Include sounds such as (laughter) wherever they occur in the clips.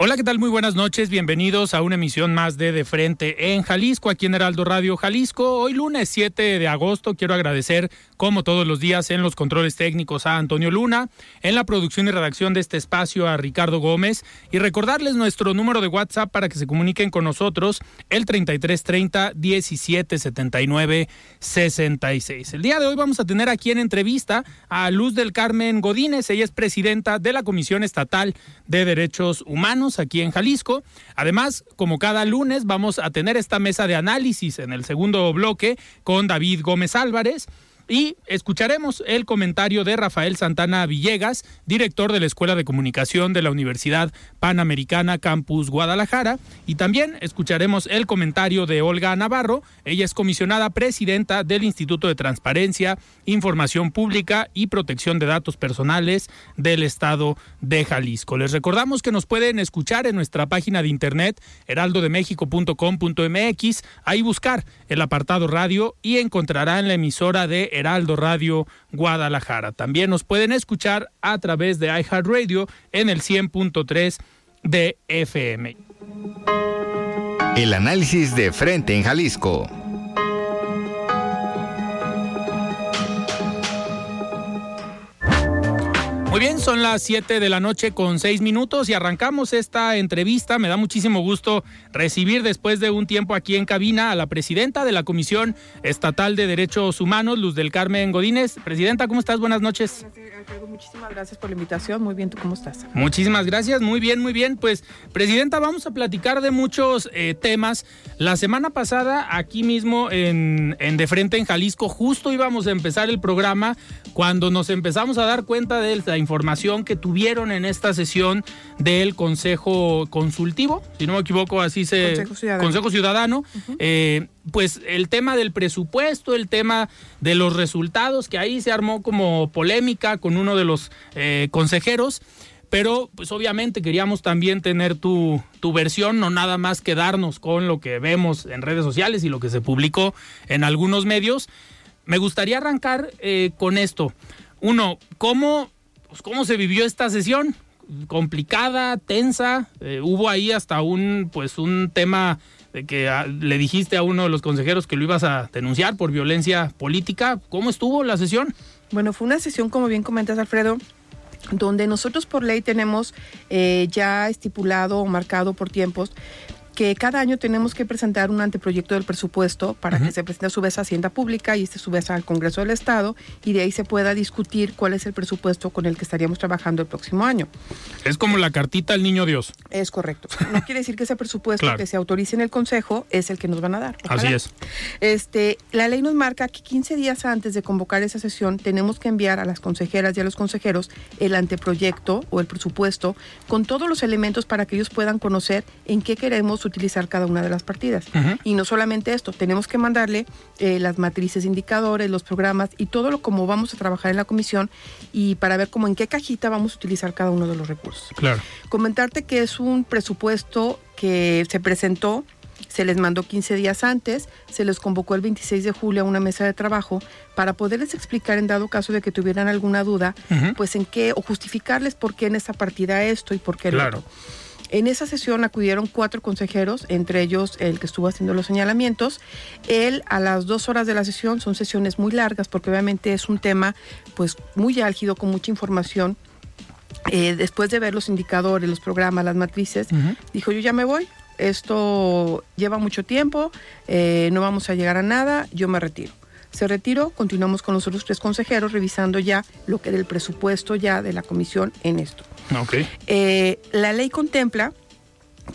Hola, ¿qué tal? Muy buenas noches. Bienvenidos a una emisión más de De Frente en Jalisco, aquí en Heraldo Radio Jalisco. Hoy lunes 7 de agosto quiero agradecer, como todos los días, en los controles técnicos a Antonio Luna, en la producción y redacción de este espacio a Ricardo Gómez y recordarles nuestro número de WhatsApp para que se comuniquen con nosotros, el 3330 1779 66. El día de hoy vamos a tener aquí en entrevista a Luz del Carmen Godínez. Ella es presidenta de la Comisión Estatal de Derechos Humanos aquí en Jalisco. Además, como cada lunes, vamos a tener esta mesa de análisis en el segundo bloque con David Gómez Álvarez. Y escucharemos el comentario de Rafael Santana Villegas, director de la Escuela de Comunicación de la Universidad Panamericana Campus Guadalajara. Y también escucharemos el comentario de Olga Navarro. Ella es comisionada presidenta del Instituto de Transparencia, Información Pública y Protección de Datos Personales del Estado de Jalisco. Les recordamos que nos pueden escuchar en nuestra página de internet heraldodemexico.com.mx, ahí buscar el apartado radio y encontrarán la emisora de Heraldo Radio Guadalajara. También nos pueden escuchar a través de iHeartRadio en el 100.3 de FM. El análisis de frente en Jalisco. Muy bien, son las 7 de la noche con 6 minutos y arrancamos esta entrevista. Me da muchísimo gusto recibir después de un tiempo aquí en cabina a la presidenta de la Comisión Estatal de Derechos Humanos, Luz del Carmen Godínez. Presidenta, ¿cómo estás? Buenas noches. Muchísimas gracias por la invitación. Muy bien, ¿tú cómo estás? Muchísimas gracias. Muy bien, muy bien. Pues, Presidenta, vamos a platicar de muchos eh, temas. La semana pasada, aquí mismo en, en De Frente en Jalisco, justo íbamos a empezar el programa cuando nos empezamos a dar cuenta de la información que tuvieron en esta sesión del Consejo Consultivo, si no me equivoco, así se... Consejo Ciudadano. Consejo Ciudadano. eh, pues el tema del presupuesto, el tema de los resultados, que ahí se armó como polémica con uno de los eh, consejeros. Pero, pues obviamente queríamos también tener tu, tu versión, no nada más quedarnos con lo que vemos en redes sociales y lo que se publicó en algunos medios. Me gustaría arrancar eh, con esto. Uno, ¿cómo, pues, ¿cómo se vivió esta sesión? Complicada, tensa. eh, hubo ahí hasta un, pues, un tema de que ah, le dijiste a uno de los consejeros que lo ibas a denunciar por violencia política. ¿Cómo estuvo la sesión? Bueno, fue una sesión, como bien comentas, Alfredo, donde nosotros por ley tenemos eh, ya estipulado o marcado por tiempos que cada año tenemos que presentar un anteproyecto del presupuesto para que se presente a su vez a Hacienda Pública y este a su vez al Congreso del Estado y de ahí se pueda discutir cuál es el presupuesto con el que estaríamos trabajando el próximo año. Es como la cartita al niño Dios. Es correcto. No quiere decir que ese presupuesto Claro. que se autorice en el Consejo es el que nos van a dar. Ojalá. Así es. Este, la ley nos marca que 15 días antes de convocar esa sesión tenemos que enviar a las consejeras y a los consejeros el anteproyecto o el presupuesto con todos los elementos para que ellos puedan conocer en qué queremos utilizar cada una de las partidas. Y no solamente esto, tenemos que mandarle eh, las matrices indicadores, los programas y todo lo como vamos a trabajar en la comisión y para ver cómo en qué cajita vamos a utilizar cada uno de los recursos. Claro. Comentarte que es un presupuesto que se presentó, se les mandó 15 días antes, se les convocó el 26 de julio a una mesa de trabajo para poderles explicar en dado caso de que tuvieran alguna duda, pues en qué, o justificarles por qué en esa partida esto y por qué Claro. otro. En esa sesión acudieron cuatro consejeros, entre ellos el que estuvo haciendo los señalamientos. Él a las dos horas de la sesión, son sesiones muy largas porque obviamente es un tema pues muy álgido, con mucha información. Eh, después de ver los indicadores, los programas, las matrices, dijo yo ya me voy, esto lleva mucho tiempo, eh, no vamos a llegar a nada, yo me retiro. Se retiró, continuamos con los otros tres consejeros revisando ya lo que del presupuesto ya de la comisión en esto. Okay. Eh, la ley contempla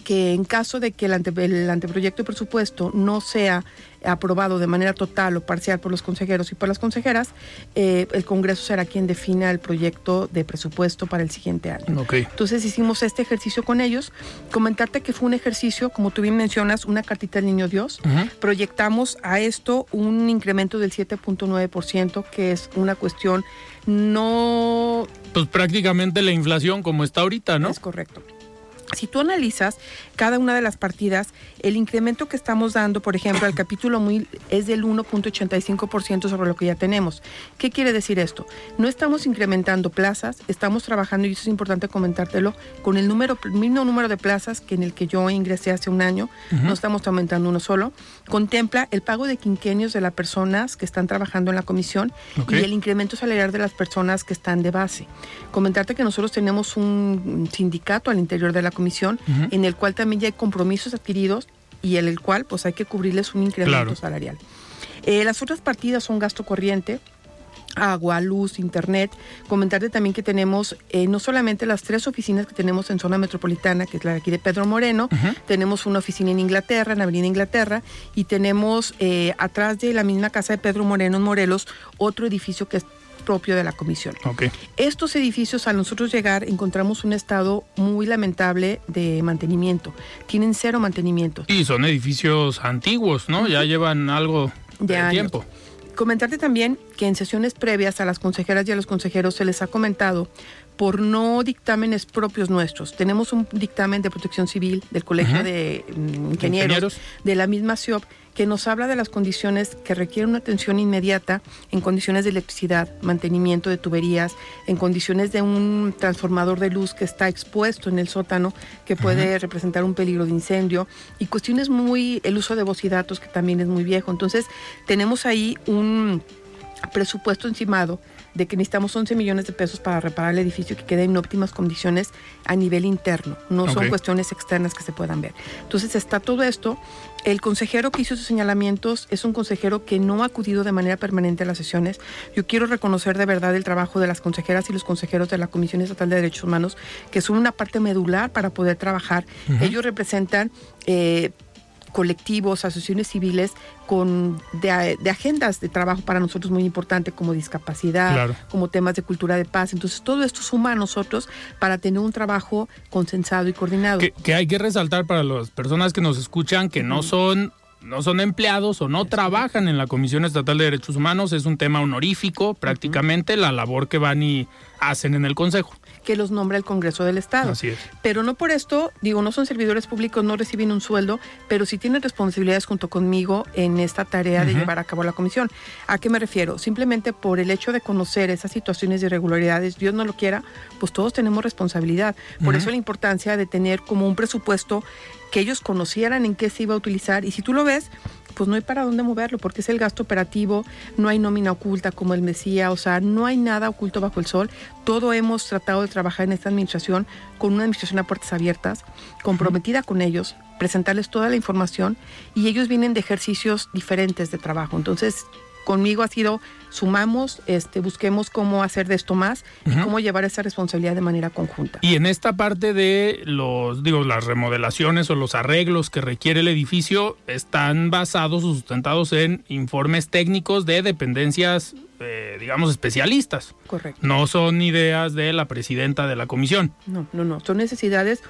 que en caso de que el, anteproyecto de presupuesto no sea aprobado de manera total o parcial por los consejeros y por las consejeras, eh, el Congreso será quien defina el proyecto de presupuesto para el siguiente año. Okay. Entonces hicimos este ejercicio con ellos. Comentarte que fue un ejercicio, como tú bien mencionas, una cartita del Niño Dios. Proyectamos a esto un incremento del 7.9%, que es una cuestión no... Pues prácticamente la inflación como está ahorita, ¿no? Es correcto. Si tú analizas cada una de las partidas, el incremento que estamos dando, por ejemplo, al capítulo muy es del 1.85% sobre lo que ya tenemos. ¿Qué quiere decir esto? No estamos incrementando plazas, estamos trabajando, y eso es importante comentártelo, con el número, mismo número de plazas que en el que yo ingresé hace un año, no estamos aumentando uno solo. Contempla el pago de quinquenios de las personas que están trabajando en la comisión y el incremento salarial de las personas que están de base. Comentarte que nosotros tenemos un sindicato al interior de la comisión en el cual también ya hay compromisos adquiridos y en el cual pues hay que cubrirles un incremento salarial. Eh, las otras partidas son gasto corriente, agua, luz, internet. Comentarte también que tenemos eh, no solamente las tres oficinas que tenemos en zona metropolitana, que es la de aquí de Pedro Moreno, tenemos una oficina en Inglaterra, en Avenida Inglaterra, y tenemos eh, atrás de la misma casa de Pedro Moreno en Morelos otro edificio que es propio de la comisión. Okay. Estos edificios, al nosotros llegar, encontramos un estado muy lamentable de mantenimiento. Tienen cero mantenimiento. Y son edificios antiguos, ¿no? Ya llevan algo de, tiempo. Comentarte también que en sesiones previas a las consejeras y a los consejeros se les ha comentado por no dictámenes propios nuestros. Tenemos un dictamen de protección civil del Colegio de mm, ingenieros, de la misma CIOP que nos habla de las condiciones que requieren una atención inmediata en condiciones de electricidad, mantenimiento de tuberías, en condiciones de un transformador de luz que está expuesto en el sótano, que puede representar un peligro de incendio, y cuestiones muy, el uso de voz y datos, que también es muy viejo. Entonces, tenemos ahí un presupuesto encimado de que necesitamos 11 millones de pesos para reparar el edificio que quede en óptimas condiciones a nivel interno, no son cuestiones externas que se puedan ver. Entonces está todo esto. El consejero que hizo esos señalamientos es un consejero que no ha acudido de manera permanente a las sesiones. Yo quiero reconocer de verdad el trabajo de las consejeras y los consejeros de la Comisión Estatal de Derechos Humanos, que son una parte medular para poder trabajar. Ellos representan eh, colectivos, asociaciones civiles con de, agendas de trabajo para nosotros muy importante como discapacidad, como temas de cultura de paz. Entonces todo esto suma a nosotros para tener un trabajo consensado y coordinado. Que, hay que resaltar para las personas que nos escuchan que no son no son empleados o no trabajan en la Comisión Estatal de Derechos Humanos, es un tema honorífico prácticamente la labor que van y hacen en el Consejo que los nombra el Congreso del Estado. Así es. Pero no por esto, digo, no son servidores públicos, no reciben un sueldo, pero sí tienen responsabilidades junto conmigo en esta tarea de llevar a cabo la comisión. ¿A qué me refiero? Simplemente por el hecho de conocer esas situaciones de irregularidades, Dios no lo quiera, pues todos tenemos responsabilidad. Por eso la importancia de tener como un presupuesto que ellos conocieran en qué se iba a utilizar. Y si tú lo ves, pues no hay para dónde moverlo, porque es el gasto operativo, no hay nómina oculta, como él decía, o sea, no hay nada oculto bajo el sol. Todo hemos tratado de trabajar en esta administración con una administración a puertas abiertas, comprometida con ellos, presentarles toda la información y ellos vienen de ejercicios diferentes de trabajo. Entonces, conmigo ha sido sumamos, este, busquemos cómo hacer de esto más y cómo llevar esa responsabilidad de manera conjunta. Y en esta parte de los, digo, las remodelaciones o los arreglos que requiere el edificio están basados o sustentados en informes técnicos de dependencias, eh, digamos, especialistas. Correcto. No son ideas de la presidenta de la comisión. No, no, no. Son necesidades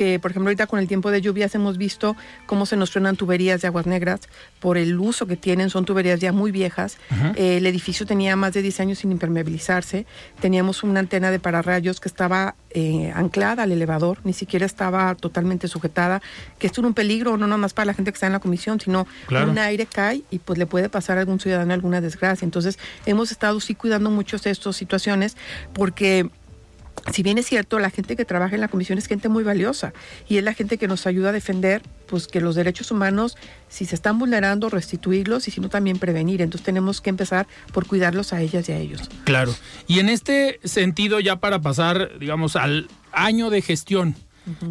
que, por ejemplo, ahorita con el tiempo de lluvias hemos visto cómo se nos truenan tuberías de aguas negras por el uso que tienen, son tuberías ya muy viejas. Eh, el edificio tenía más de 10 años sin impermeabilizarse. Teníamos una antena de pararrayos que estaba eh, anclada al elevador, ni siquiera estaba totalmente sujetada, que esto era un peligro no nomás para la gente que está en la comisión, sino un aire cae y pues le puede pasar a algún ciudadano alguna desgracia. Entonces hemos estado sí cuidando mucho de estas situaciones porque si bien es cierto, la gente que trabaja en la comisión es gente muy valiosa y es la gente que nos ayuda a defender pues que los derechos humanos, si se están vulnerando, restituirlos y si no también prevenir. Entonces tenemos que empezar por cuidarlos a ellas y a ellos. Claro. Y en este sentido, ya para pasar, digamos, al año de gestión,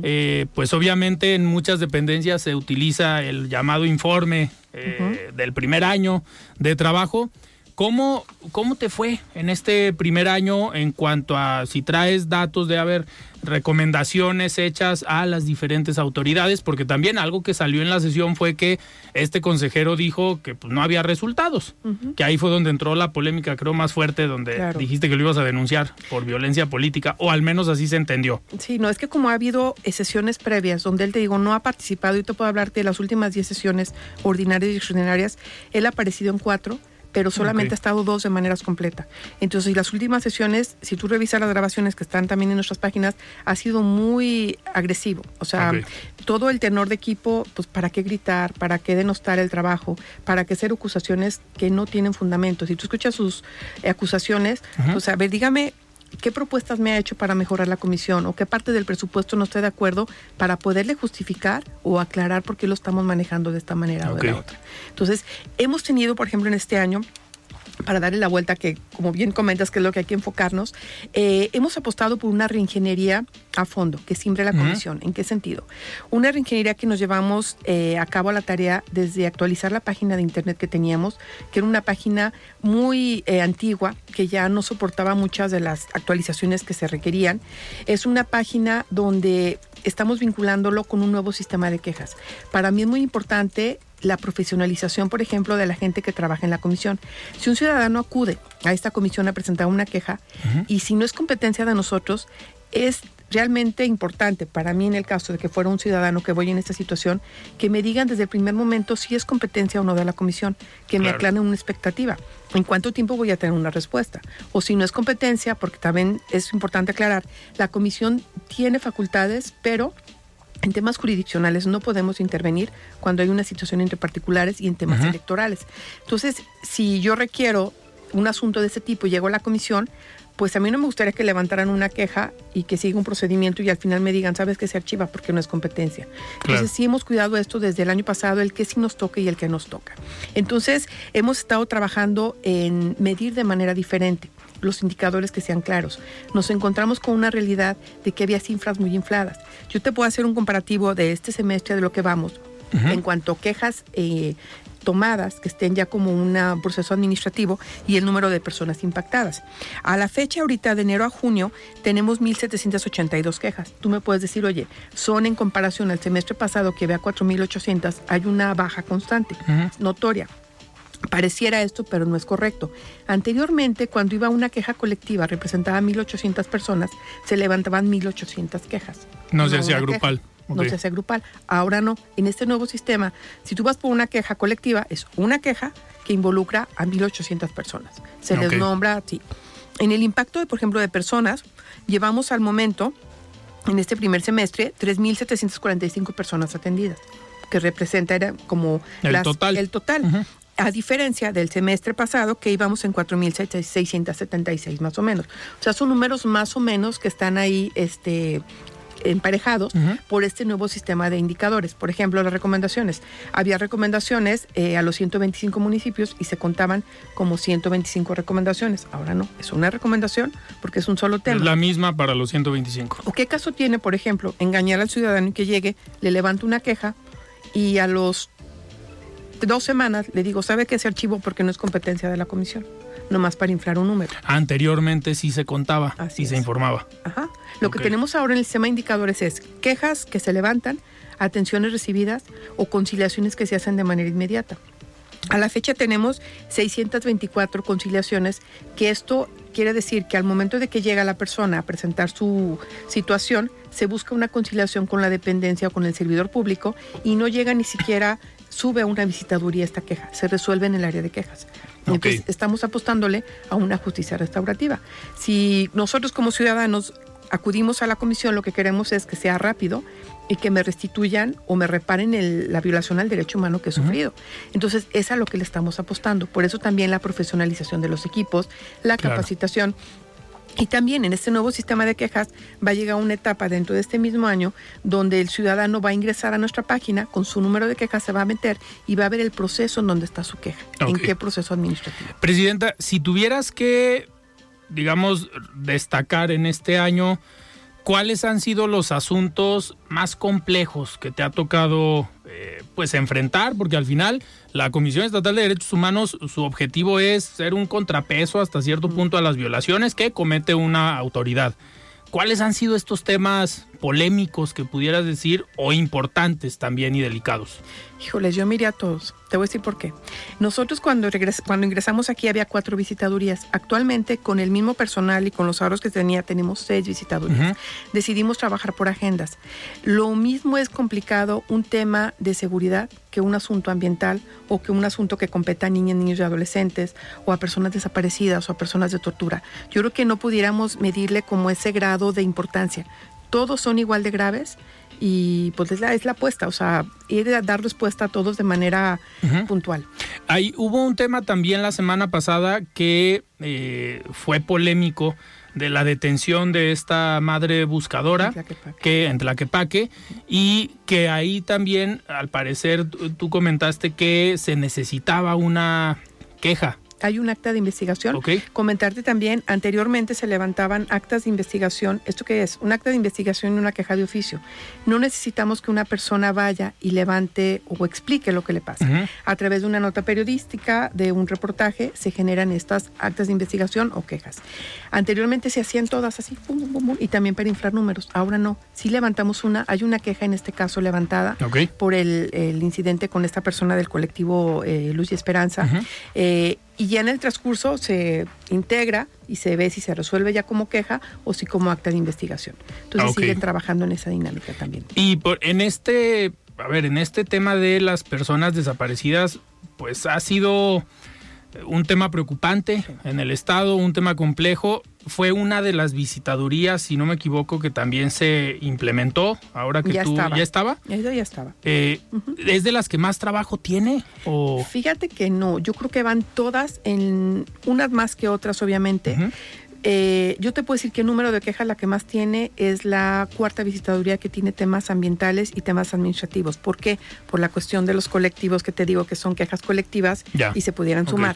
eh, pues obviamente en muchas dependencias se utiliza el llamado informe eh, del primer año de trabajo. ¿Cómo, ¿Cómo te fue en este primer año en cuanto a si traes datos de haber recomendaciones hechas a las diferentes autoridades? Porque también algo que salió en la sesión fue que este consejero dijo que pues, no había resultados, que ahí fue donde entró la polémica, creo, más fuerte, donde dijiste que lo ibas a denunciar por violencia política, o al menos así se entendió. Sí, no, es que como ha habido sesiones previas donde él te digo no ha participado, y te puedo hablarte de las últimas 10 sesiones ordinarias y extraordinarias, él ha aparecido en cuatro pero solamente ha estado dos de maneras completa. Entonces, las últimas sesiones, si tú revisas las grabaciones que están también en nuestras páginas, ha sido muy agresivo. O sea, todo el tenor de equipo, pues, ¿para qué gritar? ¿Para qué denostar el trabajo? ¿Para qué hacer acusaciones que no tienen fundamento? Si tú escuchas sus acusaciones, pues, a ver, dígame qué propuestas me ha hecho para mejorar la comisión o qué parte del presupuesto no estoy de acuerdo para poderle justificar o aclarar por qué lo estamos manejando de esta manera o de la otra. Entonces, hemos tenido, por ejemplo, en este año, para darle la vuelta, que como bien comentas, que es lo que hay que enfocarnos, eh, hemos apostado por una reingeniería a fondo, que siempre la comisión. ¿En qué sentido? Una reingeniería que nos llevamos eh, a cabo a la tarea desde actualizar la página de internet que teníamos, que era una página muy eh, antigua, que ya no soportaba muchas de las actualizaciones que se requerían. Es una página donde estamos vinculándolo con un nuevo sistema de quejas. Para mí es muy importante la profesionalización, por ejemplo, de la gente que trabaja en la comisión. Si un ciudadano acude a esta comisión a presentar una queja y si no es competencia de nosotros, es realmente importante para mí en el caso de que fuera un ciudadano que voy en esta situación, que me digan desde el primer momento si es competencia o no de la comisión, que me aclaren una expectativa, en cuánto tiempo voy a tener una respuesta. O si no es competencia, porque también es importante aclarar, la comisión tiene facultades, pero en temas jurisdiccionales no podemos intervenir cuando hay una situación entre particulares y en temas electorales. Entonces, si yo requiero un asunto de ese tipo y llego a la comisión, pues a mí no me gustaría que levantaran una queja y que siga un procedimiento y al final me digan, sabes que se archiva porque no es competencia. Entonces sí hemos cuidado esto desde el año pasado, el que sí nos toca y el que nos toca. Entonces hemos estado trabajando en medir de manera diferente los indicadores que sean claros. Nos encontramos con una realidad de que había cifras muy infladas. Yo te puedo hacer un comparativo de este semestre de lo que vamos. En cuanto a quejas eh, tomadas que estén ya como un proceso administrativo y el número de personas impactadas. A la fecha ahorita de enero a junio tenemos 1.782 quejas. Tú me puedes decir, oye, son en comparación al semestre pasado que había 4.800, hay una baja constante, notoria. Pareciera esto, pero no es correcto. Anteriormente, cuando iba una queja colectiva, representaba 1.800 personas, se levantaban 1.800 quejas. No se hacía grupal. No se hace grupal. Ahora no. En este nuevo sistema, si tú vas por una queja colectiva, es una queja que involucra a 1.800 personas. Se les nombra así. En el impacto, de, por ejemplo, de personas, llevamos al momento, en este primer semestre, 3.745 personas atendidas que representa era como el total. El total a diferencia del semestre pasado que íbamos en 4.676 más o menos. O sea, son números más o menos que están ahí este, emparejados por este nuevo sistema de indicadores. Por ejemplo, las recomendaciones. Había recomendaciones eh, a los 125 municipios y se contaban como 125 recomendaciones. Ahora no, es una recomendación porque es un solo tema. Es la misma para los 125. ¿O qué caso tiene, por ejemplo, engañar al ciudadano y que llegue, le levanta una queja y a los dos semanas le digo, ¿sabe que ese archivo porque no es competencia de la comisión? Nomás para inflar un número. Anteriormente sí se contaba y se informaba. Ajá. Lo que tenemos ahora en el sistema de indicadores es quejas que se levantan, atenciones recibidas o conciliaciones que se hacen de manera inmediata. A la fecha tenemos 624 conciliaciones, que esto quiere decir que al momento de que llega la persona a presentar su situación, se busca una conciliación con la dependencia o con el servidor público y no llega ni siquiera sube a una visitaduría esta queja, se resuelve en el área de quejas. Entonces, estamos apostándole a una justicia restaurativa. Si nosotros como ciudadanos acudimos a la comisión, lo que queremos es que sea rápido y que me restituyan o me reparen la violación al derecho humano que he sufrido. Entonces, es a lo que le estamos apostando. Por eso también la profesionalización de los equipos, la capacitación Y también en este nuevo sistema de quejas va a llegar una etapa dentro de este mismo año donde el ciudadano va a ingresar a nuestra página con su número de quejas, se va a meter y va a ver el proceso en donde está su queja, en qué proceso administrativo. Presidenta, si tuvieras que, digamos, destacar en este año, ¿cuáles han sido los asuntos más complejos que te ha tocado eh, pues enfrentar? Porque al final la Comisión Estatal de Derechos Humanos, su objetivo es ser un contrapeso hasta cierto punto a las violaciones que comete una autoridad. ¿Cuáles han sido estos temas polémicos que pudieras decir o importantes también y delicados? Híjoles, yo miré a todos. Te voy a decir por qué. Nosotros cuando, cuando ingresamos aquí había cuatro visitadurías. Actualmente, con el mismo personal y con los ahorros que tenía, tenemos seis visitadurías. Decidimos trabajar por agendas. Lo mismo es complicado un tema de seguridad que un asunto ambiental o que un asunto que competa a niñas, niños y adolescentes o a personas desaparecidas o a personas de tortura. Yo creo que no pudiéramos medirle como ese grado de importancia. Todos son igual de graves y pues es la, es la apuesta, o sea, ir a dar respuesta a todos de manera puntual. Ahí hubo un tema también la semana pasada que eh, fue polémico de la detención de esta madre buscadora En Tlaquepaque. que en Tlaquepaque y que ahí también al parecer tú comentaste que se necesitaba una queja. Hay un acta de investigación. Comentarte también, anteriormente se levantaban actas de investigación. ¿Esto qué es? Un acta de investigación y una queja de oficio. No necesitamos que una persona vaya y levante o explique lo que le pasa. A través de una nota periodística, de un reportaje, se generan estas actas de investigación o quejas. Anteriormente se hacían todas así, pum, pum, pum, pum, y también para inflar números. Ahora no. Si levantamos una, hay una queja en este caso levantada por el, el incidente con esta persona del colectivo eh, Luz y Esperanza. Eh, y ya en el transcurso se integra y se ve si se resuelve ya como queja o si como acta de investigación. Entonces Ok. siguen trabajando en esa dinámica también. Y por, en este, a ver, en este tema de las personas desaparecidas, pues ha sido un tema preocupante en el estado, un tema complejo. Fue una de las visitadurías, si no me equivoco, que también se implementó. Ahora que Ya tú estaba. ya estaba. Eso ya estaba. Eh, ¿Es de las que más trabajo tiene? O Fíjate que no, yo creo que van todas en unas más que otras, obviamente. Eh, yo te puedo decir que el número de quejas la que más tiene es la cuarta visitaduría que tiene temas ambientales y temas administrativos. ¿Por qué? Por la cuestión de los colectivos que te digo que son quejas colectivas Ya. y se pudieran sumar.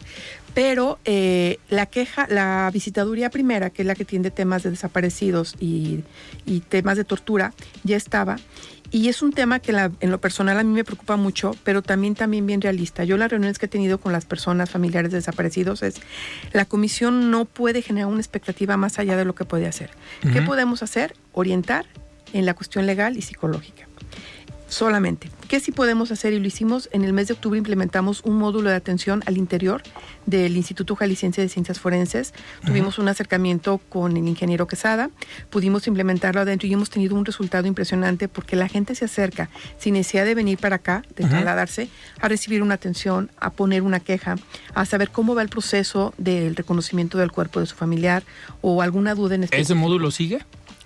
Pero eh, la queja, la visitaduría primera, que es la que tiene temas de desaparecidos y, y temas de tortura, ya estaba. Y es un tema que la- en lo personal a mí me preocupa mucho, pero también, también bien realista. Yo las reuniones que he tenido con las personas familiares de desaparecidos es, la comisión no puede generar una expectativa más allá de lo que puede hacer. ¿Qué podemos hacer? Orientar en la cuestión legal y psicológica. Solamente. ¿Qué sí podemos hacer? Y lo hicimos en el mes de octubre, implementamos un módulo de atención al interior del Instituto Jalisciense de Ciencias Forenses. Tuvimos un acercamiento con el ingeniero Quesada, pudimos implementarlo adentro y hemos tenido un resultado impresionante porque la gente se acerca sin necesidad de venir para acá, de trasladarse, a recibir una atención, a poner una queja, a saber cómo va el proceso del reconocimiento del cuerpo de su familiar o alguna duda en ese específico módulo sigue.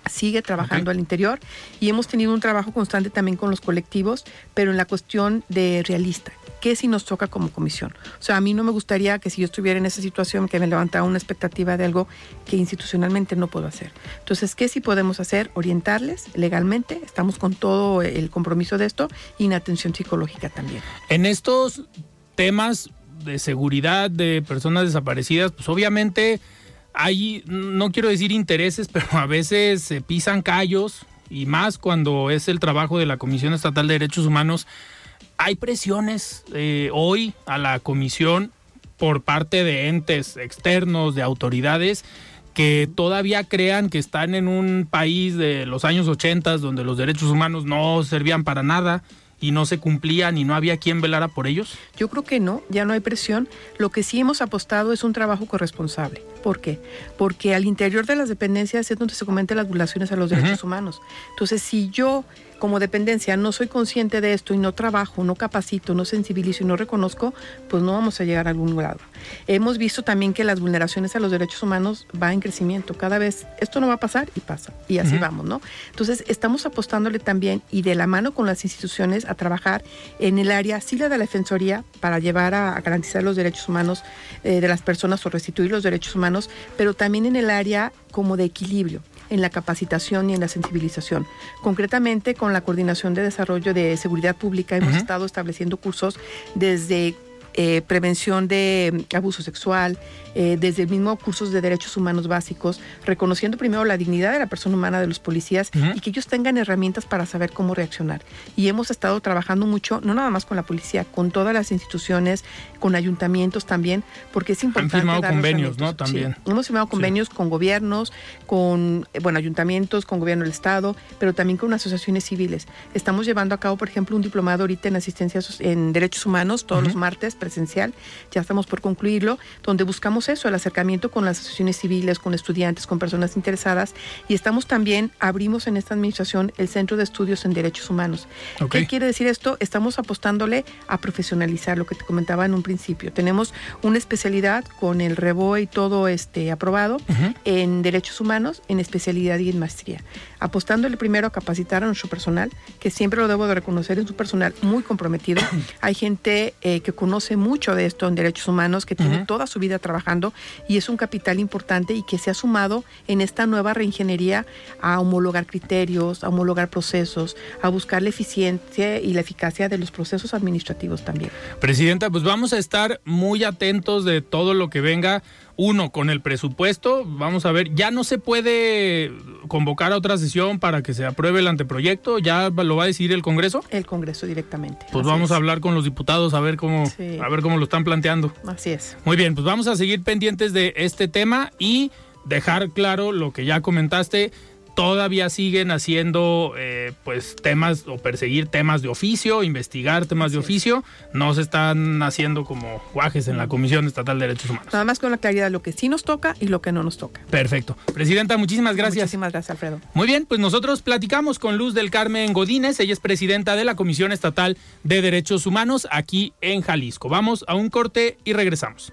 Sigue trabajando al interior y hemos tenido un trabajo constante también con los colectivos, pero en la cuestión de realista. ¿Qué si nos toca como comisión? O sea, a mí no me gustaría que si yo estuviera en esa situación que me levantara una expectativa de algo que institucionalmente no puedo hacer. Entonces, ¿qué sí podemos hacer? Orientarles legalmente, estamos con todo el compromiso de esto y en atención psicológica también. En estos temas de seguridad de personas desaparecidas, pues obviamente hay, no quiero decir intereses, (laughs) pero a veces se pisan callos y más cuando es el trabajo de la Comisión Estatal de Derechos Humanos. Hay presiones eh, hoy a la comisión por parte de entes externos, de autoridades, que todavía crean que están en un país de los años 80 donde los derechos humanos no servían para nada y no se cumplían y no había quien velara por ellos? Yo creo que no, ya no hay presión. Lo que sí hemos apostado es un trabajo corresponsable. ¿Por qué? Porque al interior de las dependencias es donde se cometen las violaciones a los derechos humanos. Entonces, si yo como dependencia no soy consciente de esto y no trabajo, no capacito, no sensibilizo y no reconozco, pues no vamos a llegar a algún grado. Hemos visto también que las vulneraciones a los derechos humanos va en crecimiento. Cada vez esto no va a pasar y pasa. Y así vamos, ¿no? Entonces, estamos apostándole también y de la mano con las instituciones a trabajar en el área, sí la de la Defensoría, para llevar a, garantizar los derechos humanos eh, de las personas o restituir los derechos humanos, pero también en el área como de equilibrio en la capacitación y en la sensibilización. Concretamente, con la Coordinación de Desarrollo de Seguridad Pública hemos estado estableciendo cursos desde eh, prevención de abuso sexual, eh, desde el mismo cursos de derechos humanos básicos, reconociendo primero la dignidad de la persona humana de los policías y que ellos tengan herramientas para saber cómo reaccionar. Y hemos estado trabajando mucho, no nada más con la policía, con todas las instituciones, con ayuntamientos también, porque es importante. Han firmado convenios, ¿no? También. hemos firmado convenios con gobiernos, con, eh, bueno, ayuntamientos, con gobierno del Estado, pero también con asociaciones civiles. Estamos llevando a cabo, por ejemplo, un diplomado ahorita en asistencia en derechos humanos, todos los martes, presencial, ya estamos por concluirlo, donde buscamos eso, el acercamiento con las asociaciones civiles, con estudiantes, con personas interesadas, y estamos también, abrimos en esta administración el Centro de Estudios en Derechos Humanos. ¿Qué quiere decir esto? Estamos apostándole a profesionalizar lo que te comentaba en un principio. Tenemos una especialidad con el REBOE y todo este aprobado en derechos humanos, en especialidad y en maestría. Apostándole primero a capacitar a nuestro personal, que siempre lo debo de reconocer, es un personal muy comprometido. (coughs) Hay gente eh, que conoce mucho de esto en derechos humanos, que tiene toda su vida trabajando y es un capital importante y que se ha sumado en esta nueva reingeniería a homologar criterios, a homologar procesos, a buscar la eficiencia y la eficacia de los procesos administrativos también. Presidenta, pues vamos a estar muy atentos de todo lo que venga uno, con el presupuesto, vamos a ver, ya no se puede convocar a otra sesión para que se apruebe el anteproyecto, ya lo va a decidir el Congreso. El Congreso directamente. Pues vamos a hablar con los diputados a ver cómo a ver cómo lo están planteando. Así es. Muy bien, pues vamos a seguir pendientes de este tema y dejar claro lo que ya comentaste todavía siguen haciendo eh, pues temas o perseguir temas de oficio, investigar temas de oficio, no se están haciendo como guajes en la Comisión Estatal de Derechos Humanos. Nada más con la claridad de lo que sí nos toca y lo que no nos toca. Perfecto. Presidenta, muchísimas gracias. Muchísimas gracias, Alfredo. Muy bien, pues nosotros platicamos con Luz del Carmen Godínez, ella es presidenta de la Comisión Estatal de Derechos Humanos aquí en Jalisco. Vamos a un corte y regresamos.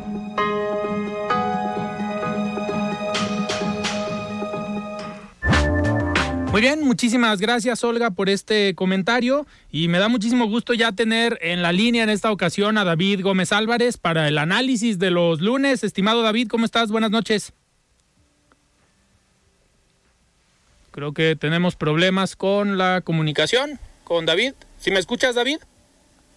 Muy bien, muchísimas gracias Olga por este comentario y me da muchísimo gusto ya tener en la línea en esta ocasión a David Gómez Álvarez para el análisis de los lunes. Estimado David, ¿cómo estás? Buenas noches. Creo que tenemos problemas con la comunicación con David. ¿Si me escuchas, David?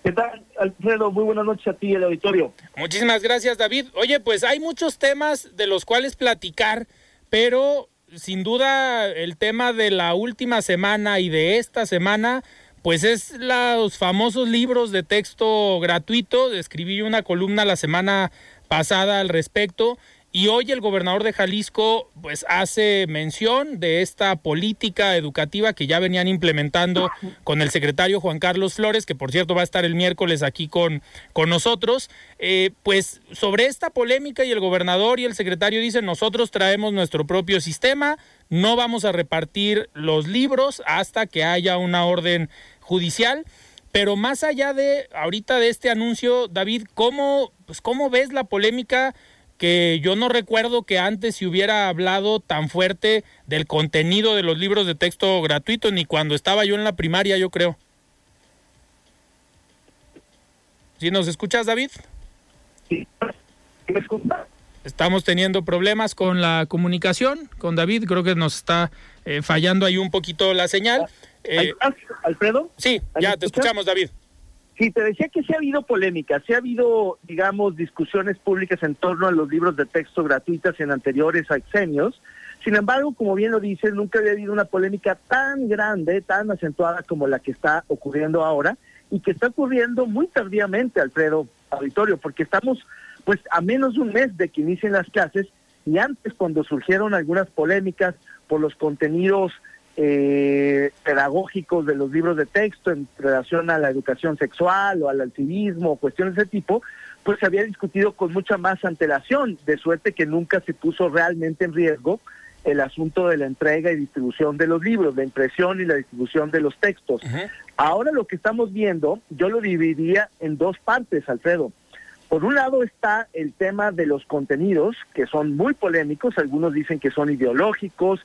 ¿Qué tal, Alfredo? Muy buenas noches a ti, el auditorio. Muchísimas gracias, David. Oye, pues hay muchos temas de los cuales platicar, pero sin duda el tema de la última semana y de esta semana, pues es los famosos libros de texto gratuito. Escribí una columna la semana pasada al respecto y hoy el gobernador de Jalisco pues hace mención de esta política educativa que ya venían implementando con el secretario Juan Carlos Flores, que por cierto va a estar el miércoles aquí con, con nosotros. Eh, pues sobre esta polémica y el gobernador y el secretario dicen nosotros traemos nuestro propio sistema, no vamos a repartir los libros hasta que haya una orden judicial. Pero más allá de ahorita de este anuncio, David, ¿cómo, pues, cómo ves la polémica? Que yo no recuerdo que antes se hubiera hablado tan fuerte del contenido de los libros de texto gratuito, ni cuando estaba yo en la primaria, yo creo. ¿Sí nos escuchas, David? Sí. ¿Me escuchas? Estamos teniendo problemas con la comunicación con David, creo que nos está eh, fallando ahí un poquito la señal. Eh, ¿Alfredo? Sí, ya te escuchamos, David. Sí, te decía que sí ha habido polémica, sí ha habido, digamos, discusiones públicas en torno a los libros de texto gratuitos en anteriores sexenios. Sin embargo, como bien lo dices, nunca había habido una polémica tan grande, tan acentuada como la que está ocurriendo ahora y que está ocurriendo muy tardíamente, Alfredo Auditorio, porque estamos pues a menos de un mes de que inicien las clases y antes cuando surgieron algunas polémicas por los contenidos eh, pedagógicos de los libros de texto en relación a la educación sexual o al activismo o cuestiones de ese tipo, pues se había discutido con mucha más antelación, de suerte que nunca se puso realmente en riesgo el asunto de la entrega y distribución de los libros, la impresión y la distribución de los textos. Ahora lo que estamos viendo, yo lo dividiría en dos partes, Alfredo. Por un lado está el tema de los contenidos, que son muy polémicos, algunos dicen que son ideológicos,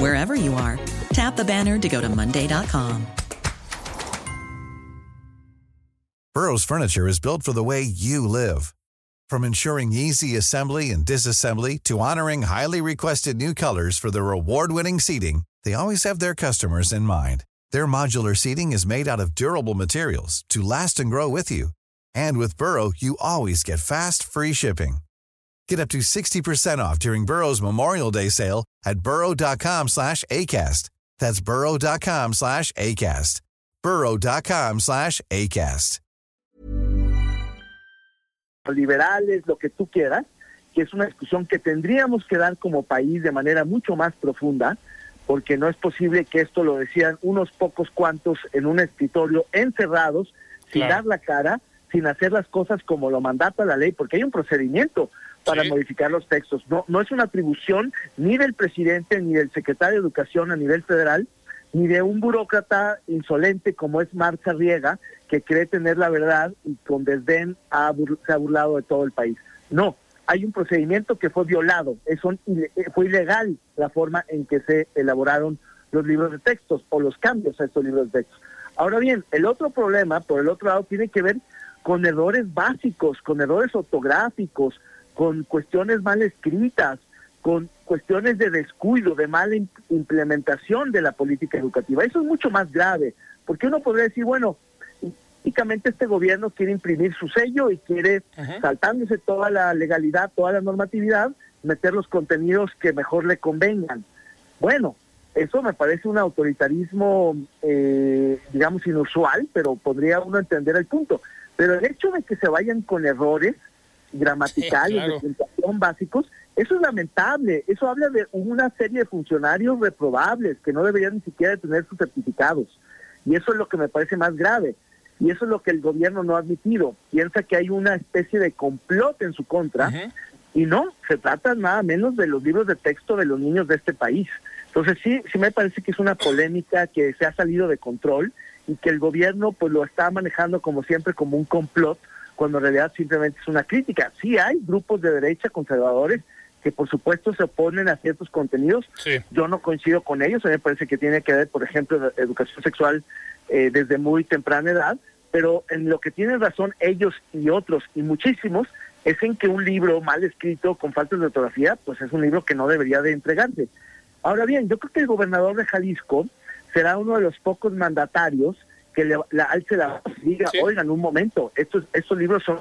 wherever you are. Tap the banner to go to Monday.com. Burrow's furniture is built for the way you live. From ensuring easy assembly and disassembly to honoring highly requested new colors for their award winning seating, they always have their customers in mind. Their modular seating is made out of durable materials to last and grow with you. And with Burrow, you always get fast, free shipping. Get up to 60% off during Burrow's Memorial Day sale at burrow.com slash ACAST. That's burrow.com slash ACAST. burrow.com slash ACAST. Liberales, lo que tú quieras, que es una discusión que tendríamos que dar como país de manera mucho más profunda, porque no es posible que esto lo decían unos pocos cuantos en un escritorio encerrados, sin dar la cara, sin hacer las cosas como lo mandata la ley, porque hay un procedimiento para modificar los textos. No, no es una atribución ni del presidente ni del secretario de Educación a nivel federal, ni de un burócrata insolente como es Marta Riega, que cree tener la verdad y con desdén ha se ha burlado de todo el país. No, hay un procedimiento que fue violado, es eh, fue ilegal la forma en que se elaboraron los libros de textos o los cambios a estos libros de textos. Ahora bien, el otro problema, por el otro lado, tiene que ver con errores básicos, con errores ortográficos, con cuestiones mal escritas, con cuestiones de descuido, de mala implementación de la política educativa. Eso es mucho más grave, porque uno podría decir, bueno, prácticamente este gobierno quiere imprimir su sello y quiere, saltándose toda la legalidad, toda la normatividad, meter los contenidos que mejor le convengan. Bueno, eso me parece un autoritarismo, eh, digamos, inusual, pero podría uno entender el punto. Pero el hecho de que se vayan con errores gramaticales, de presentación básicos, eso es lamentable. Eso habla de una serie de funcionarios reprobables que no deberían ni siquiera tener sus certificados. Y eso es lo que me parece más grave. Y eso es lo que el gobierno no ha admitido. Piensa que hay una especie de complot en su contra. Y no, se trata nada menos de los libros de texto de los niños de este país. Entonces sí, sí me parece que es una polémica que se ha salido de control y que el gobierno pues lo está manejando como siempre como un complot, cuando en realidad simplemente es una crítica. Sí hay grupos de derecha conservadores que por supuesto se oponen a ciertos contenidos. Yo no coincido con ellos, a mí me parece que tiene que ver, por ejemplo, educación sexual eh, desde muy temprana edad, pero en lo que tienen razón ellos y otros y muchísimos es en que un libro mal escrito con faltas de ortografía, pues es un libro que no debería de entregarse. Ahora bien, yo creo que el gobernador de Jalisco será uno de los pocos mandatarios que le, la, alce la diga, oigan, un momento, estos, estos libros son,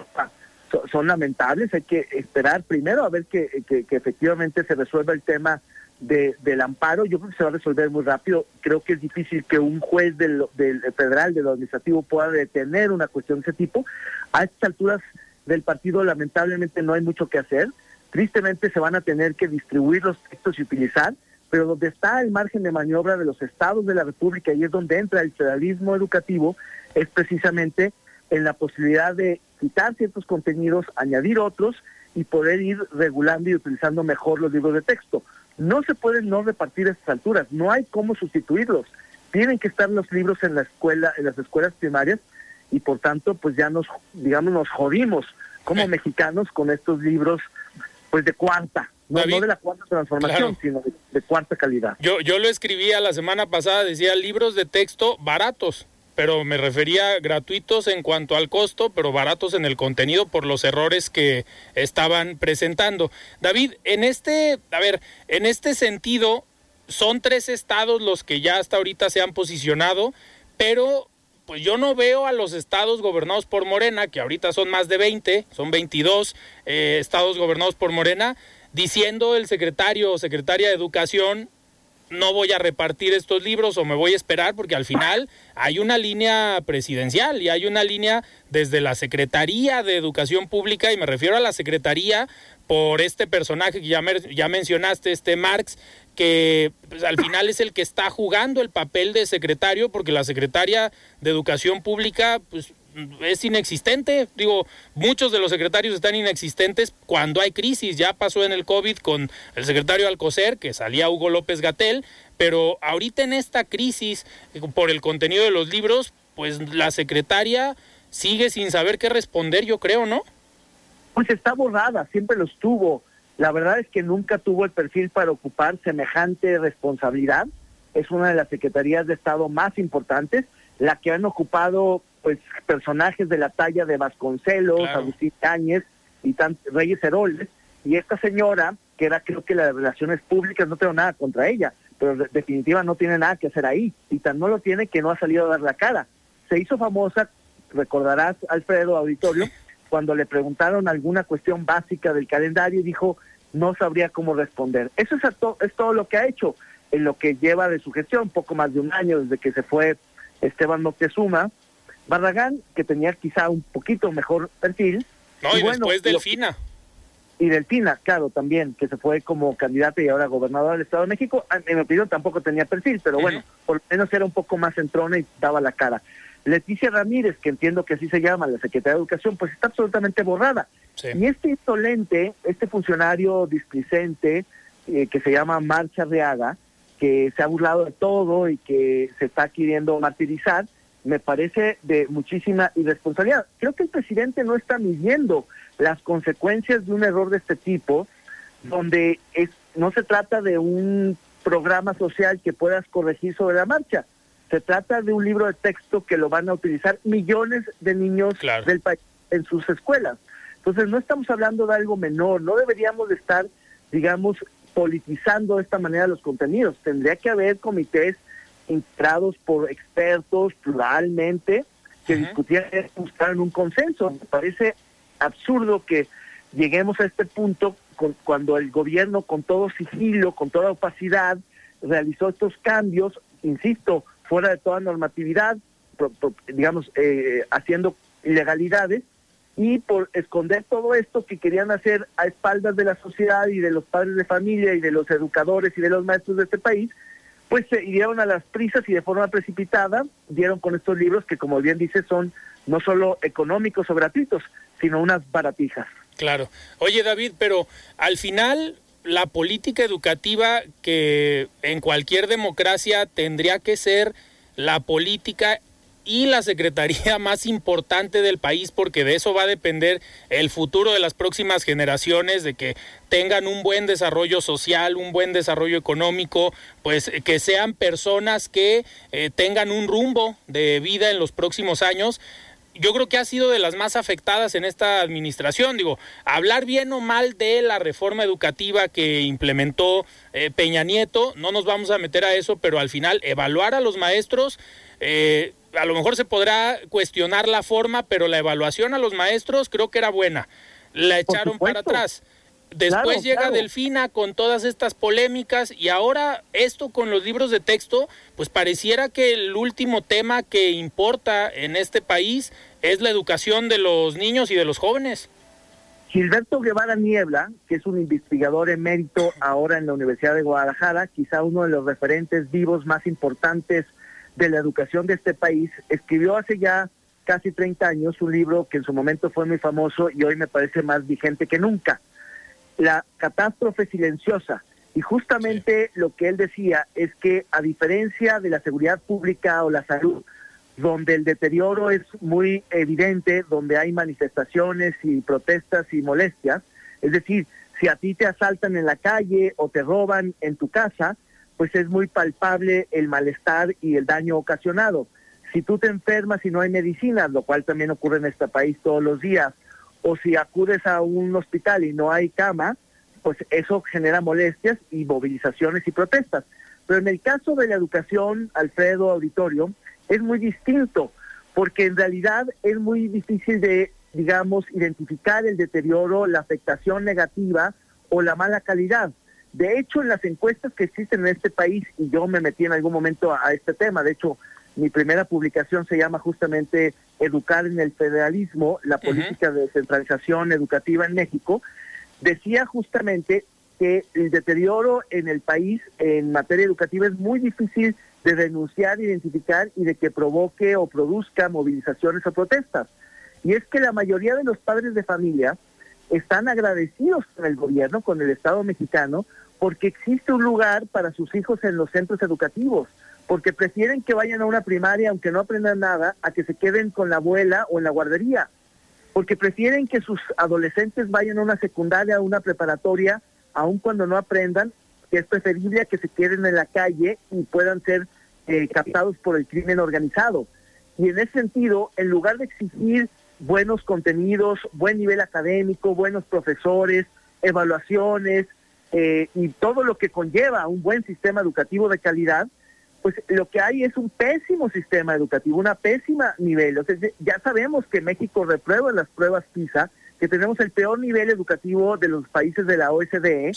son, lamentables, hay que esperar primero a ver que, que, efectivamente se resuelva el tema de, del amparo, yo creo que se va a resolver muy rápido, creo que es difícil que un juez del, del federal, del administrativo, pueda detener una cuestión de ese tipo. A estas alturas del partido lamentablemente no hay mucho que hacer, tristemente se van a tener que distribuir los textos y utilizar, pero donde está el margen de maniobra de los estados de la República y es donde entra el federalismo educativo, es precisamente en la posibilidad de quitar ciertos contenidos, añadir otros y poder ir regulando y utilizando mejor los libros de texto. No se pueden no repartir a estas alturas, no hay cómo sustituirlos. Tienen que estar los libros en la escuela, en las escuelas primarias y por tanto pues ya nos digamos nos jodimos como mexicanos con estos libros pues de cuarta, no, de la cuarta transformación, sino de, cuarta calidad. Yo, yo lo escribía la semana pasada, decía libros de texto baratos, pero me refería gratuitos en cuanto al costo, pero baratos en el contenido por los errores que estaban presentando. David, en este, a ver, en este sentido, son tres estados los que ya hasta ahorita se han posicionado, pero pues yo no veo a los estados gobernados por Morena, que ahorita son más de 20, son 22 eh, estados gobernados por Morena, diciendo el secretario o secretaria de Educación no voy a repartir estos libros o me voy a esperar porque al final hay una línea presidencial y hay una línea desde la Secretaría de Educación Pública y me refiero a la Secretaría por este personaje que ya, ya mencionaste, este Marx, que pues, al final es el que está jugando el papel de secretario porque la Secretaria de Educación Pública pues es inexistente. Digo, muchos de los secretarios están inexistentes cuando hay crisis. Ya pasó en el COVID con el secretario Alcocer, que salía Hugo López Gatel, pero ahorita en esta crisis, por el contenido de los libros, pues la secretaria sigue sin saber qué responder, yo creo, ¿no? Pues está borrada, siempre lo estuvo. La verdad es que nunca tuvo el perfil para ocupar semejante responsabilidad. Es una de las secretarías de Estado más importantes, la que han ocupado pues personajes de la talla de Vasconcelos, Agustín Cáñez y tan, Reyes Heroles, y esta señora, que era creo que las relaciones públicas, no tengo nada contra ella, pero de, definitiva no tiene nada que hacer ahí, y tan no lo tiene que no ha salido a dar la cara. Se hizo famosa, recordarás, Alfredo Auditorio, cuando le preguntaron alguna cuestión básica del calendario y dijo, no sabría cómo responder. Eso es, es todo lo que ha hecho en lo que lleva de su gestión, poco más de un año desde que se fue Esteban Moctezuma, Barragán, que tenía quizá un poquito mejor perfil. No, y, después Delfina. y Delfina, claro, también, que se fue como candidata y ahora gobernadora del Estado de México. En mi opinión tampoco tenía perfil, pero bueno, por lo menos era un poco más entrona y daba la cara. Leticia Ramírez, que entiendo que así se llama, la secretaria de Educación, pues está absolutamente borrada. Y este insolente, este funcionario displicente, eh, que se llama Marcha Reaga, que se ha burlado de todo y que se está queriendo martirizar, me parece de muchísima irresponsabilidad. Creo que el presidente no está midiendo las consecuencias de un error de este tipo, donde es, no se trata de un programa social que puedas corregir sobre la marcha, se trata de un libro de texto que lo van a utilizar millones de niños del país en sus escuelas. Entonces no estamos hablando de algo menor, no deberíamos de estar, digamos, politizando de esta manera los contenidos. Tendría que haber comités entrados por expertos pluralmente que discutieran y buscaran un consenso. Me parece absurdo que lleguemos a este punto cuando el gobierno con todo sigilo, con toda opacidad, realizó estos cambios, insisto, fuera de toda normatividad, digamos, eh, haciendo ilegalidades, y por esconder todo esto que querían hacer a espaldas de la sociedad y de los padres de familia y de los educadores y de los maestros de este país, pues se dieron a las prisas y de forma precipitada dieron con estos libros que, como bien dice, son no solo económicos o gratuitos, sino unas baratijas. Claro. Oye, David, pero al final la política educativa que en cualquier democracia tendría que ser la política y la secretaría (laughs) más importante del país porque de eso va a depender el futuro de las próximas generaciones, de que tengan un buen desarrollo social, un buen desarrollo económico, pues eh, que sean personas que eh, tengan un rumbo de vida en los próximos años yo creo que ha sido de las más afectadas en esta administración. Digo, hablar bien o mal de la reforma educativa que implementó eh, Peña Nieto, no nos vamos a meter a eso, pero al final evaluar a los maestros a lo mejor se podrá cuestionar la forma, pero la evaluación a los maestros creo que era buena. La echaron para atrás. Después llega Delfina con todas estas polémicas y ahora esto con los libros de texto, pues pareciera que el último tema que importa en este país es la educación de los niños y de los jóvenes. Gilberto Guevara Niebla, que es un investigador emérito ahora en la Universidad de Guadalajara, quizá uno de los referentes vivos más importantes de la educación de este país, escribió hace ya casi 30 años un libro que en su momento fue muy famoso y hoy me parece más vigente que nunca, La catástrofe silenciosa. Y justamente lo que él decía es que a diferencia de la seguridad pública o la salud, donde el deterioro es muy evidente, donde hay manifestaciones y protestas y molestias, es decir, si a ti te asaltan en la calle o te roban en tu casa, pues es muy palpable el malestar y el daño ocasionado. Si tú te enfermas y no hay medicinas, lo cual también ocurre en este país todos los días, o si acudes a un hospital y no hay cama, pues eso genera molestias y movilizaciones y protestas. Pero en el caso de la educación, Alfredo Auditorio, es muy distinto, porque en realidad es muy difícil de, digamos, identificar el deterioro, la afectación negativa o la mala calidad De hecho, en las encuestas que existen en este país, y yo me metí en algún momento a, este tema, de hecho, mi primera publicación se llama justamente Educar en el Federalismo, la política de descentralización educativa en México, decía justamente que el deterioro en el país en materia educativa es muy difícil de denunciar, identificar y de que provoque o produzca movilizaciones o protestas. Y es que la mayoría de los padres de familia están agradecidos con el gobierno, con el Estado mexicano, porque existe un lugar para sus hijos en los centros educativos, porque prefieren que vayan a una primaria aunque no aprendan nada, a que se queden con la abuela o en la guardería, porque prefieren que sus adolescentes vayan a una secundaria o una preparatoria, aun cuando no aprendan, que es preferible a que se queden en la calle y puedan ser eh, captados por el crimen organizado. Y en ese sentido, en lugar de exigir buenos contenidos, buen nivel académico, buenos profesores, evaluaciones eh, y todo lo que conlleva un buen sistema educativo de calidad, pues lo que hay es un pésimo sistema educativo, una pésima nivel. O sea, ya sabemos que México reprueba las pruebas PISA, que tenemos el peor nivel educativo de los países de la OSDE.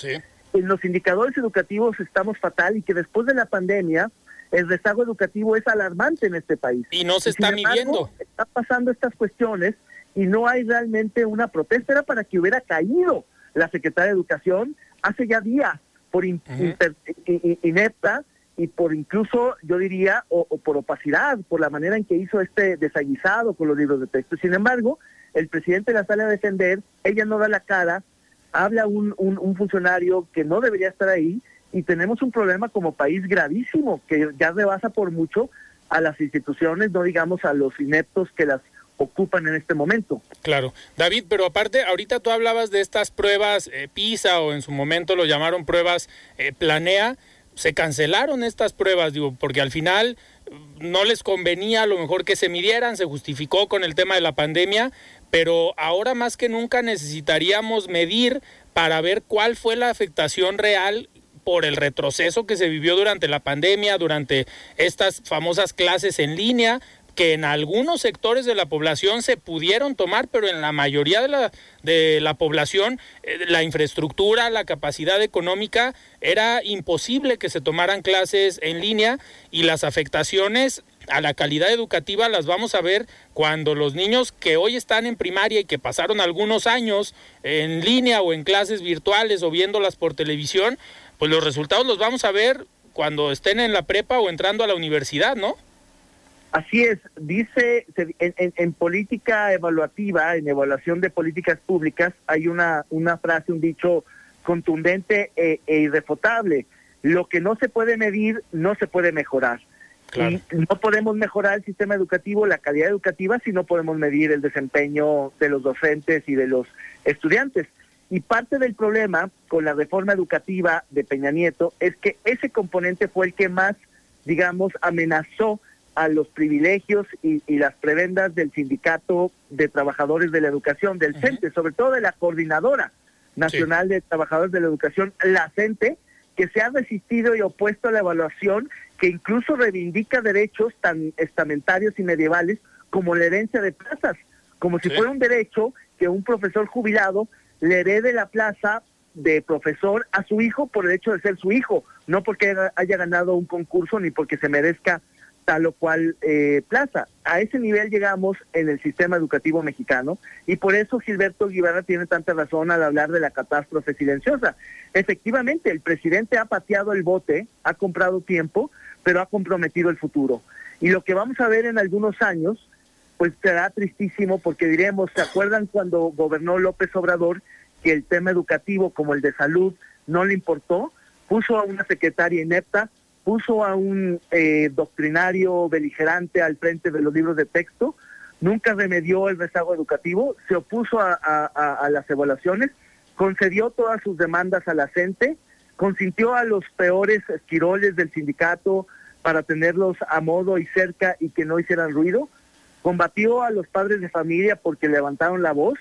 En los indicadores educativos estamos fatal y que después de la pandemia el rezago educativo es alarmante en este país. Y no se está midiendo. Están pasando estas cuestiones y no hay realmente una protesta. Era para que hubiera caído la Secretaría de Educación hace ya días por inepta y por incluso, yo diría, o, por opacidad, por la manera en que hizo este desaguisado con los libros de texto. Sin embargo, el presidente la sale a defender, ella no da la cara, habla un, un funcionario que no debería estar ahí y tenemos un problema como país gravísimo que ya rebasa por mucho a las instituciones, no digamos a los ineptos que las ocupan en este momento. Claro. David, pero aparte, ahorita tú hablabas de estas pruebas eh, PISA o en su momento lo llamaron pruebas eh, Planea. Se cancelaron estas pruebas, digo, porque al final mm, no les convenía a lo mejor que se midieran, se justificó con el tema de la pandemia, pero ahora más que nunca necesitaríamos medir para ver cuál fue la afectación real por el retroceso que se vivió durante la pandemia, durante estas famosas clases en línea, que en algunos sectores de la población se pudieron tomar, pero en la mayoría de la, de la población eh, la infraestructura, la capacidad económica era imposible que se tomaran clases en línea y las afectaciones a la calidad educativa las vamos a ver cuando los niños que hoy están en primaria y que pasaron algunos años en línea o en clases virtuales o viéndolas por televisión, pues los resultados los vamos a ver cuando estén en la prepa o entrando a la universidad, ¿no? Así es, dice en, política evaluativa, en evaluación de políticas públicas, hay una, una frase, un dicho contundente e, e irrefutable. Lo que no se puede medir no se puede mejorar. Y no podemos mejorar el sistema educativo, la calidad educativa, si no podemos medir el desempeño de los docentes y de los estudiantes. Y parte del problema con la reforma educativa de Peña Nieto es que ese componente fue el que más, digamos, amenazó a los privilegios y, las prebendas del sindicato de trabajadores de la educación, del CENTE, sobre todo de la coordinadora nacional de trabajadores de la educación, la CENTE, que se ha resistido y opuesto a la evaluación, que incluso reivindica derechos tan estamentarios y medievales como la herencia de plazas, como si fuera un derecho que un profesor jubilado le herede la plaza de profesor a su hijo por el hecho de ser su hijo, no porque haya ganado un concurso ni porque se merezca tal o cual eh, plaza. A ese nivel llegamos en el sistema educativo mexicano y por eso Gilberto Guibarra tiene tanta razón al hablar de la catástrofe silenciosa. Efectivamente, el presidente ha pateado el bote, ha comprado tiempo, pero ha comprometido el futuro. Y lo que vamos a ver en algunos años pues será tristísimo porque diremos, ¿se acuerdan cuando gobernó López Obrador que el tema educativo como el de salud no le importó? Puso a una secretaria inepta, puso a un eh, doctrinario beligerante al frente de los libros de texto, nunca remedió el rezago educativo, se opuso a, las evaluaciones, concedió todas sus demandas a la gente, consintió a los peores esquiroles del sindicato para tenerlos a modo y cerca y que no hicieran ruido, combatió a los padres de familia porque levantaron la voz.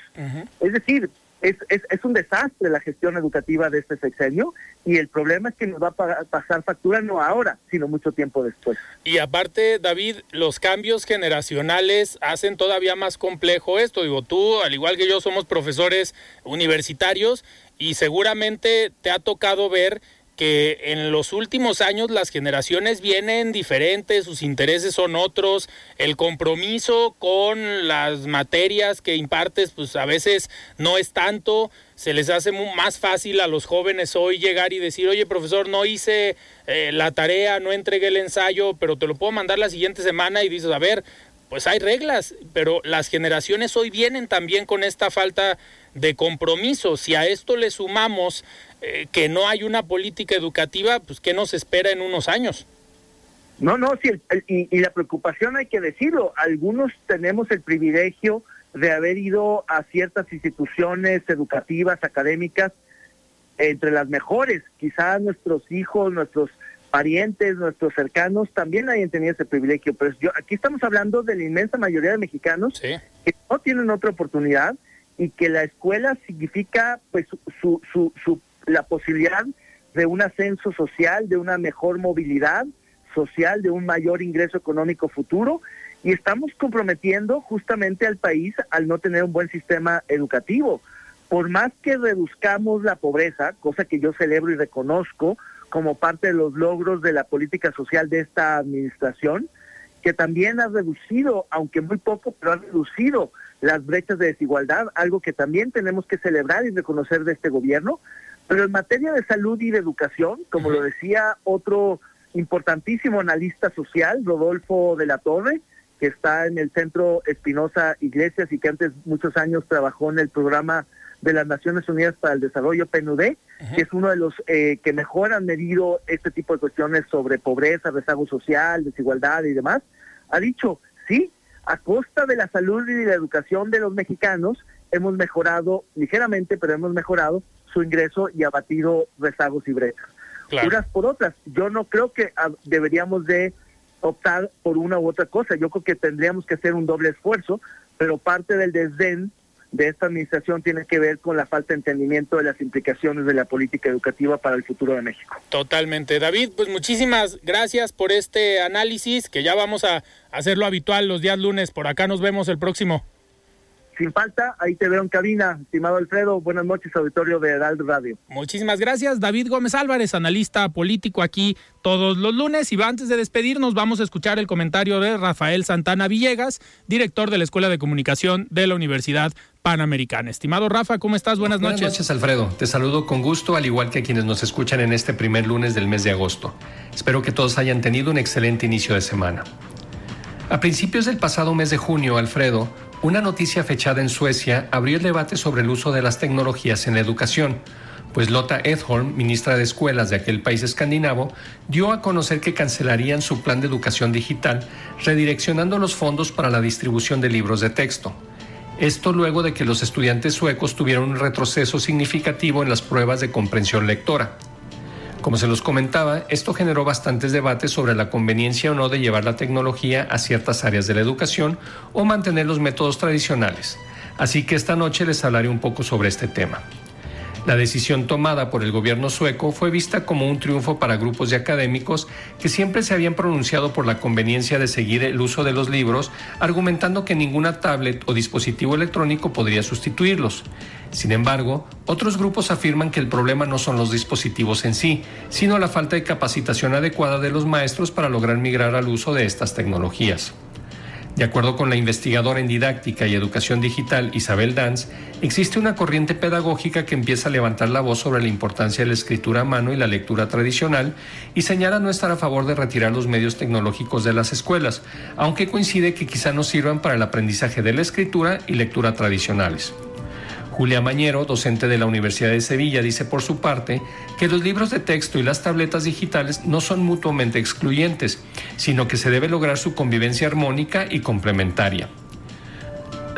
Es decir, es, es, es, un desastre la gestión educativa de este sexenio y el problema es que nos va a pasar factura no ahora, sino mucho tiempo después. Y aparte, David, los cambios generacionales hacen todavía más complejo esto. Digo, tú, al igual que yo, somos profesores universitarios y seguramente te ha tocado ver que en los últimos años las generaciones vienen diferentes, sus intereses son otros, el compromiso con las materias que impartes pues a veces no es tanto, se les hace más fácil a los jóvenes hoy llegar y decir, oye profesor, no hice eh, la tarea, no entregué el ensayo, pero te lo puedo mandar la siguiente semana y dices, a ver, pues hay reglas, pero las generaciones hoy vienen también con esta falta de compromiso. Si a esto le sumamos eh, que no hay una política educativa, pues ¿qué nos espera en unos años? No, no, sí, y, la preocupación hay que decirlo, algunos tenemos el privilegio de haber ido a ciertas instituciones educativas, académicas, entre las mejores, quizás nuestros hijos, nuestros parientes, nuestros cercanos, también hayan tenido ese privilegio, pero yo, aquí estamos hablando de la inmensa mayoría de mexicanos que no tienen otra oportunidad y que la escuela significa pues su, su, su la posibilidad de un ascenso social, de una mejor movilidad social, de un mayor ingreso económico futuro y estamos comprometiendo justamente al país al no tener un buen sistema educativo. Por más que reduzcamos la pobreza, cosa que yo celebro y reconozco como parte de los logros de la política social de esta administración, que también ha reducido, aunque muy poco, pero ha reducido las brechas de desigualdad, algo que también tenemos que celebrar y reconocer de este gobierno, pero en materia de salud y de educación, como lo decía otro importantísimo analista social, Rodolfo de la Torre, que está en el Centro Espinosa Iglesias y que antes muchos años trabajó en el programa de las Naciones Unidas para el Desarrollo PNUD, que es uno de los eh, que mejor han medido este tipo de cuestiones sobre pobreza, rezago social, desigualdad y demás, ha dicho, sí, a costa de la salud y de la educación de los mexicanos, hemos mejorado ligeramente, pero hemos mejorado su ingreso y abatido rezagos y brechas. Unas por otras. Yo no creo que ah, deberíamos de optar por una u otra cosa. Yo creo que tendríamos que hacer un doble esfuerzo, pero parte del desdén de esta administración tiene que ver con la falta de entendimiento de las implicaciones de la política educativa para el futuro de México. Totalmente. David, pues muchísimas gracias por este análisis, que ya vamos a hacerlo habitual los días lunes. Por acá nos vemos el próximo sin falta, ahí te veo en cabina, estimado Alfredo. Buenas noches, auditorio de Heraldo Radio. Muchísimas gracias, David Gómez Álvarez, analista político aquí todos los lunes. Y antes de despedirnos, vamos a escuchar el comentario de Rafael Santana Villegas, director de la Escuela de Comunicación de la Universidad Panamericana. Estimado Rafa, ¿cómo estás? Buenas noches. Buenas noches, Alfredo. Te saludo con gusto, al igual que a quienes nos escuchan en este primer lunes del mes de agosto. Espero que todos hayan tenido un excelente inicio de semana. A principios del pasado mes de junio, Alfredo, una noticia fechada en Suecia abrió el debate sobre el uso de las tecnologías en la educación, pues Lotta Edholm, ministra de Escuelas de aquel país escandinavo, dio a conocer que cancelarían su plan de educación digital, redireccionando los fondos para la distribución de libros de texto. Esto luego de que los estudiantes suecos tuvieron un retroceso significativo en las pruebas de comprensión lectora. Como se los comentaba, esto generó bastantes debates sobre la conveniencia o no de llevar la tecnología a ciertas áreas de la educación o mantener los métodos tradicionales. Así que esta noche les hablaré un poco sobre este tema. La decisión tomada por el gobierno sueco fue vista como un triunfo para grupos de académicos que siempre se habían pronunciado por la conveniencia de seguir el uso de los libros, argumentando que ninguna tablet o dispositivo electrónico podría sustituirlos. Sin embargo, otros grupos afirman que el problema no son los dispositivos en sí, sino la falta de capacitación adecuada de los maestros para lograr migrar al uso de estas tecnologías. De acuerdo con la investigadora en didáctica y educación digital Isabel Danz, existe una corriente pedagógica que empieza a levantar la voz sobre la importancia de la escritura a mano y la lectura tradicional y señala no estar a favor de retirar los medios tecnológicos de las escuelas, aunque coincide que quizá no sirvan para el aprendizaje de la escritura y lectura tradicionales. Julia Mañero, docente de la Universidad de Sevilla, dice por su parte que los libros de texto y las tabletas digitales no son mutuamente excluyentes, sino que se debe lograr su convivencia armónica y complementaria.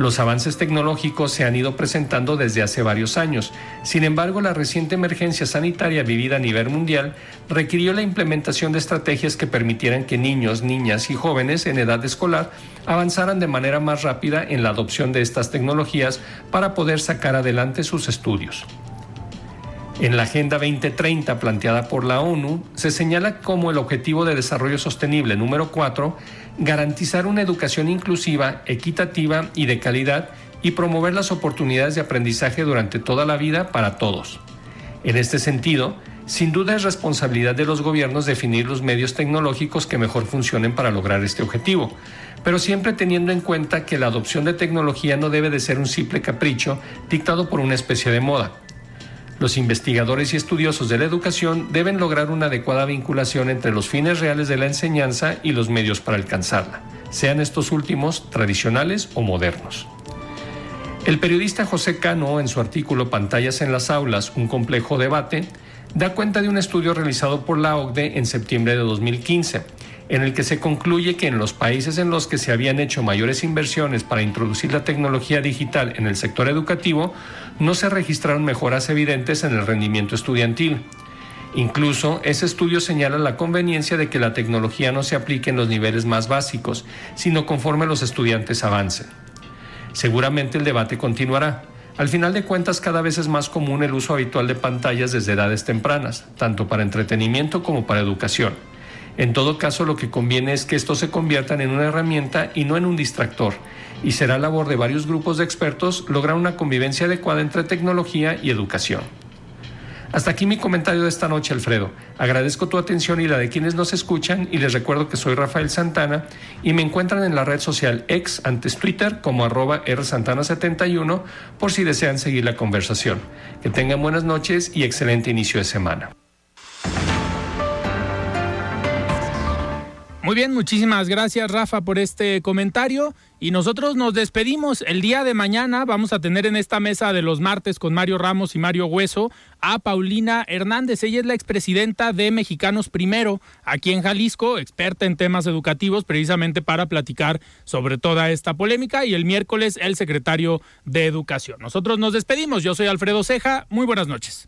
Los avances tecnológicos se han ido presentando desde hace varios años. Sin embargo, la reciente emergencia sanitaria vivida a nivel mundial requirió la implementación de estrategias que permitieran que niños, niñas y jóvenes en edad escolar avanzaran de manera más rápida en la adopción de estas tecnologías para poder sacar adelante sus estudios. En la Agenda 2030 planteada por la ONU se señala como el Objetivo de Desarrollo Sostenible número 4 garantizar una educación inclusiva, equitativa y de calidad y promover las oportunidades de aprendizaje durante toda la vida para todos. En este sentido, sin duda es responsabilidad de los gobiernos definir los medios tecnológicos que mejor funcionen para lograr este objetivo, pero siempre teniendo en cuenta que la adopción de tecnología no debe de ser un simple capricho dictado por una especie de moda. Los investigadores y estudiosos de la educación deben lograr una adecuada vinculación entre los fines reales de la enseñanza y los medios para alcanzarla, sean estos últimos tradicionales o modernos. El periodista José Cano, en su artículo Pantallas en las aulas, un complejo debate, da cuenta de un estudio realizado por la OCDE en septiembre de 2015, en el que se concluye que en los países en los que se habían hecho mayores inversiones para introducir la tecnología digital en el sector educativo, no se registraron mejoras evidentes en el rendimiento estudiantil. Incluso ese estudio señala la conveniencia de que la tecnología no se aplique en los niveles más básicos, sino conforme los estudiantes avancen. Seguramente el debate continuará. Al final de cuentas, cada vez es más común el uso habitual de pantallas desde edades tempranas, tanto para entretenimiento como para educación. En todo caso, lo que conviene es que estos se conviertan en una herramienta y no en un distractor, y será labor de varios grupos de expertos lograr una convivencia adecuada entre tecnología y educación. Hasta aquí mi comentario de esta noche, Alfredo. Agradezco tu atención y la de quienes nos escuchan y les recuerdo que soy Rafael Santana y me encuentran en la red social ex antes Twitter como arroba rsantana71 por si desean seguir la conversación. Que tengan buenas noches y excelente inicio de semana. Muy bien, muchísimas gracias Rafa por este comentario y nosotros nos despedimos. El día de mañana vamos a tener en esta mesa de los martes con Mario Ramos y Mario Hueso a Paulina Hernández. Ella es la expresidenta de Mexicanos Primero aquí en Jalisco, experta en temas educativos precisamente para platicar sobre toda esta polémica y el miércoles el secretario de Educación. Nosotros nos despedimos. Yo soy Alfredo Ceja. Muy buenas noches.